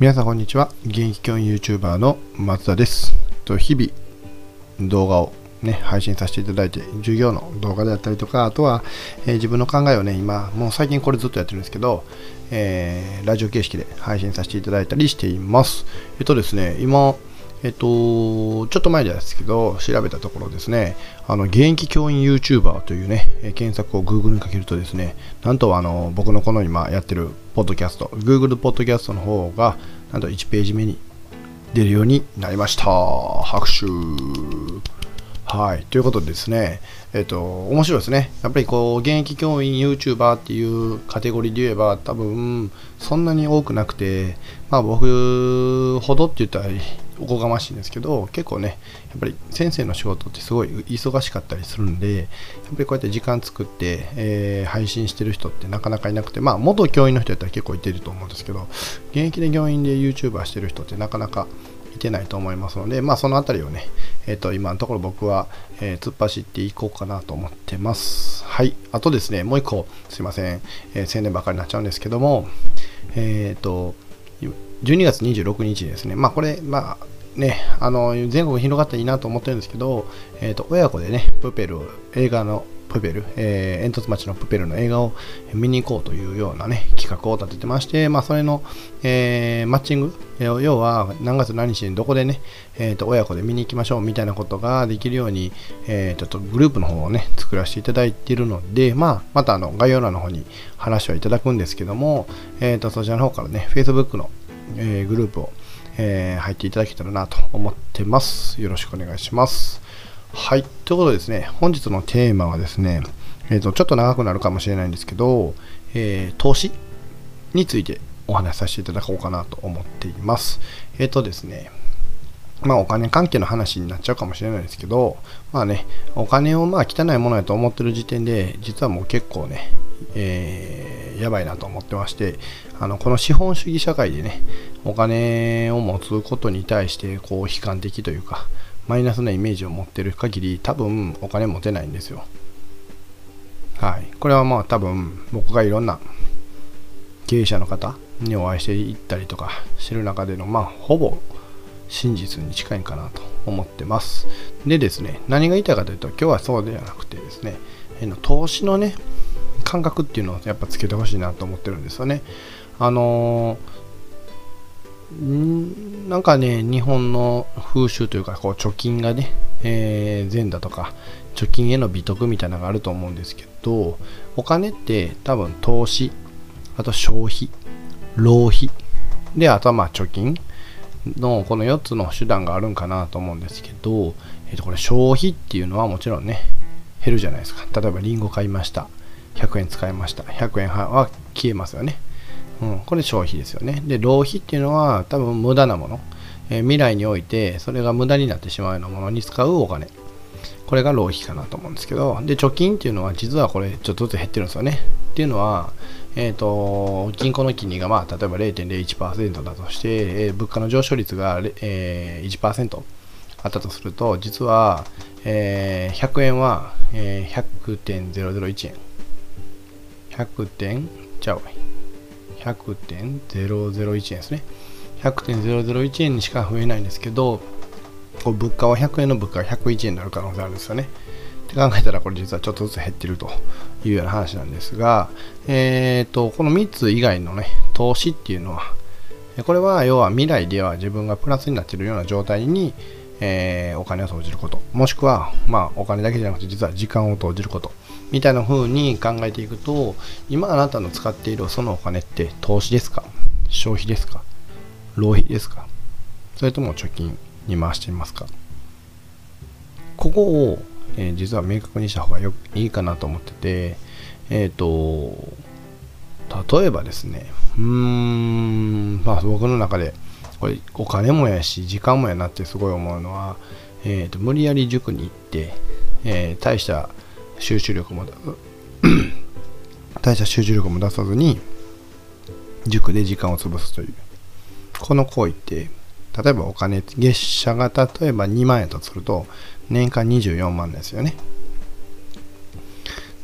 皆さんこんにちは現役教員 YouTuber の松田ですと日々動画をね、配信させていただいて、授業の動画であったりとか、あとは、えー、自分の考えをね、今、もう最近これずっとやってるんですけど、えー、ラジオ形式で配信させていただいたりしています。えっとですね、今、えっと、ちょっと前ですけど、調べたところですね、あの、現役教員 YouTuber というね、検索を Google にかけるとですね、なんとあの、僕のこの今やってるポッドキャスト、Google ポッドキャストの方が、なんと1ページ目に出るようになりました。拍手はい。ということでですね、えっ、と、面白いですね。やっぱりこう、現役教員 YouTuber っていうカテゴリーで言えば、多分、そんなに多くなくて、まあ僕ほどって言ったらおこがましいんですけど、結構ね、やっぱり先生の仕事ってすごい忙しかったりするんで、やっぱりこうやって時間作って、えー、配信してる人ってなかなかいなくて、まあ元教員の人やったら結構いてると思うんですけど、現役で教員で YouTuber してる人ってなかなかいてないと思いますので、まあ、そのあたりをね、えっ、ー、と、今のところ僕は、えー、突っ走っていこうかなと思ってます。はい。あとですね、もう一個、すいません、えー、宣伝ばかりになっちゃうんですけども、えっ、と、12月26日ですね、まあ、これ、まあ、ね、あの全国広がったらいいなと思ってるんですけど、えーと、親子でね、プペル、映画のプペル、えー、煙突町のプペルの映画を見に行こうというようなね、企画を立ててまして、まあ、それの、えー、マッチング、要は何月何日にどこでね、えーと、親子で見に行きましょうみたいなことができるように、えー、ちょっとグループの方をね、作らせていただいているので、まあ、またあの概要欄の方に話はいただくんですけども、えーと、そちらの方からね、Facebook の、えー、グループを、えー、入っていただけたらなと思ってます。よろしくお願いします。はい。ということでですね、本日のテーマはですね、えーと、ちょっと長くなるかもしれないんですけど、えー、投資についてお話しさせていただこうかなと思っています。えっ、ー、とですね、まあお金関係の話になっちゃうかもしれないですけど、まあね、お金をまあ汚いものやと思ってる時点で、実はもう結構ね、えー、やばいなと思ってまして、あのこの資本主義社会でね、お金を持つことに対してこう悲観的というか、マイナスなイメージを持ってる限り多分お金持てないんですよ。はい。これはまあ多分僕がいろんな経営者の方にお会いしていったりとかしてる中でのまあほぼ真実に近いかなと思ってます。でですね、何が言いたいかというと今日はそうではなくてですねの、投資のね、感覚っていうのをやっぱつけてほしいなと思ってるんですよね。あのーなんかね、日本の風習というか、こう貯金がね、えー、善だとか、貯金への美徳みたいなのがあると思うんですけど、お金って多分投資、あと消費、浪費、で、あとはまあ貯金のこの4つの手段があるんかなと思うんですけど、えー、とこれ消費っていうのはもちろんね、減るじゃないですか。例えばリンゴ買いました。100円使いました。100円は消えますよね。うん、これ消費ですよね。で、浪費っていうのは多分無駄なもの。えー、未来においてそれが無駄になってしまうようなものに使うお金。これが浪費かなと思うんですけど、で、貯金っていうのは実はこれちょっとずつ減ってるんですよね。っていうのは、えっ、ー、と、銀行の金利がまあ、例えば0.01%だとして、えー、物価の上昇率が、えー、1%あったとすると、実は、えー、100円は、えー、100.001円。100点、ちゃう100.001円ですね。100.001円にしか増えないんですけど、こう物価は100円の物価が101円になる可能性あるんですよね。って考えたらこれ実はちょっとずつ減ってるというような話なんですが、えーと、この3つ以外のね、投資っていうのは、これは要は未来では自分がプラスになっているような状態に、えー、お金を投じること、もしくは、まあ、お金だけじゃなくて実は時間を投じることみたいな風に考えていくと、今あなたの使っているそのお金って投資ですか？消費ですか？浪費ですか？それとも貯金に回していますか？ここを、えー、実は明確にした方がよいいかなと思ってて、えっ、ー、と、例えばですね、うーん、まあ僕の中で、これお金もやし、時間もやなってすごい思うのは、えー、と無理やり塾に行って、えー、大した集中力も大した集中力も出さずに塾で時間を潰すというこの行為って例えばお金月謝が例えば2万円とすると年間24万ですよね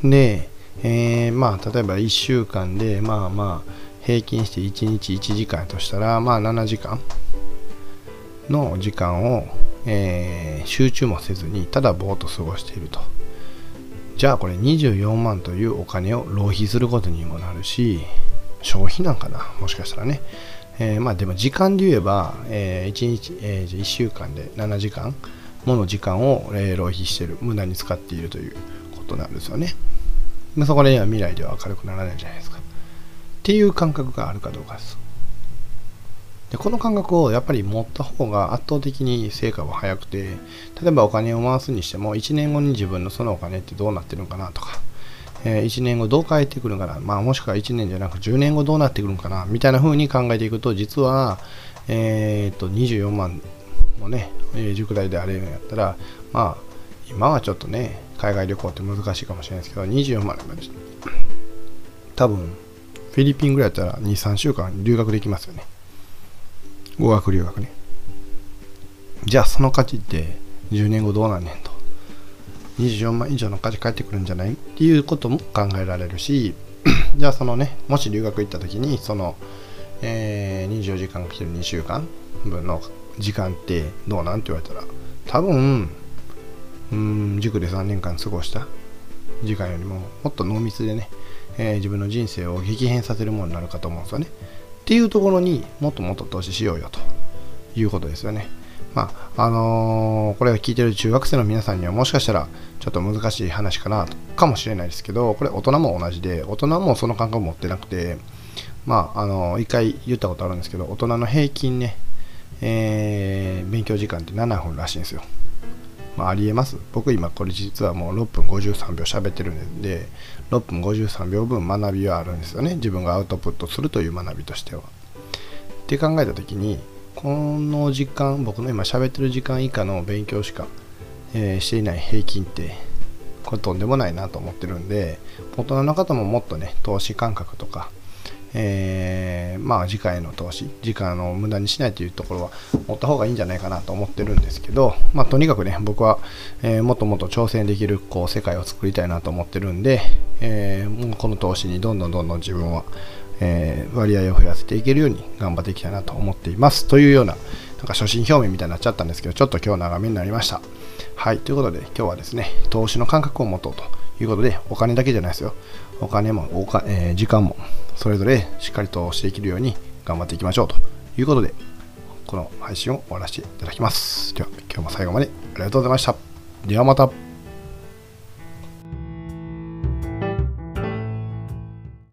で、えー、まあ例えば1週間でまあまあ平均して1日1時間としたら、まあ7時間の時間を、えー、集中もせずにただぼーっと過ごしていると。じゃあこれ24万というお金を浪費することにもなるし、消費なんかな、もしかしたらね。えー、まあでも時間で言えば、えー、1日、えー、1週間で7時間もの時間を、え、浪費してる、無駄に使っているということなんですよね。まあ、そこでは未来では明るくならないじゃないですか。っていう感覚があるかどうかです。でこの感覚をやっぱり持った方が圧倒的に成果は早くて例えばお金を回すにしても1年後に自分のそのお金ってどうなってるのかなとか、えー、1年後どう変えてくるのかな、まあ、もしくは1年じゃなく10年後どうなってくるのかなみたいな風に考えていくと実は、えー、っと24万もね、え、塾代であれやったらまあ今はちょっとね海外旅行って難しいかもしれないですけど24万多分フィリピンぐらいだったら23週間留学できますよね。語学留学ね。じゃあその価値って10年後どうなんねんと。24万以上の価値返ってくるんじゃない？っていうことも考えられるし、じゃあそのね、もし留学行った時に、その、えー、24時間かける2週間分の時間ってどうなん？って言われたら、多分、うん、塾で3年間過ごした時間よりももっと濃密でね、えー、自分の人生を激変させるものになるかと思うんですよね。っていうところにもっともっと投資しようよということですよね。まああのー、これを聞いてる中学生の皆さんにはもしかしたらちょっと難しい話かなかもしれないですけどこれ大人も同じで大人もその感覚を持ってなくてまああのー、一回言ったことあるんですけど大人の平均ね、えー、勉強時間って7分らしいんですよ。まあ、ありえます。僕今これ実はもう6分53秒喋ってるんで、6分53秒分学びはあるんですよね。自分がアウトプットするという学びとしては。って考えた時に、この時間、僕の今喋ってる時間以下の勉強しか、えー、していない平均って、これとんでもないなと思ってるんで、大人の方ももっとね、投資感覚とか、えー、まあ次回の投資時間を無駄にしないというところは持った方がいいんじゃないかなと思ってるんですけど、まあ、とにかくね僕は、えー、もっともっと挑戦できるこう世界を作りたいなと思ってるんで、えー、もうこの投資にどんどんどんどん自分は、え割合を増やせていけるように頑張っていきたいなと思っています。というようななんか初心表明みたいになっちゃったんですけどちょっと今日長めになりました。はいということで今日はですね投資の感覚を持とうと。いうことでお金だけじゃないですよお金もおか、えー、時間もそれぞれしっかりとしていけるように頑張っていきましょうということで、この配信を終わらせていただきます。では、今日も最後までありがとうございました。ではまた。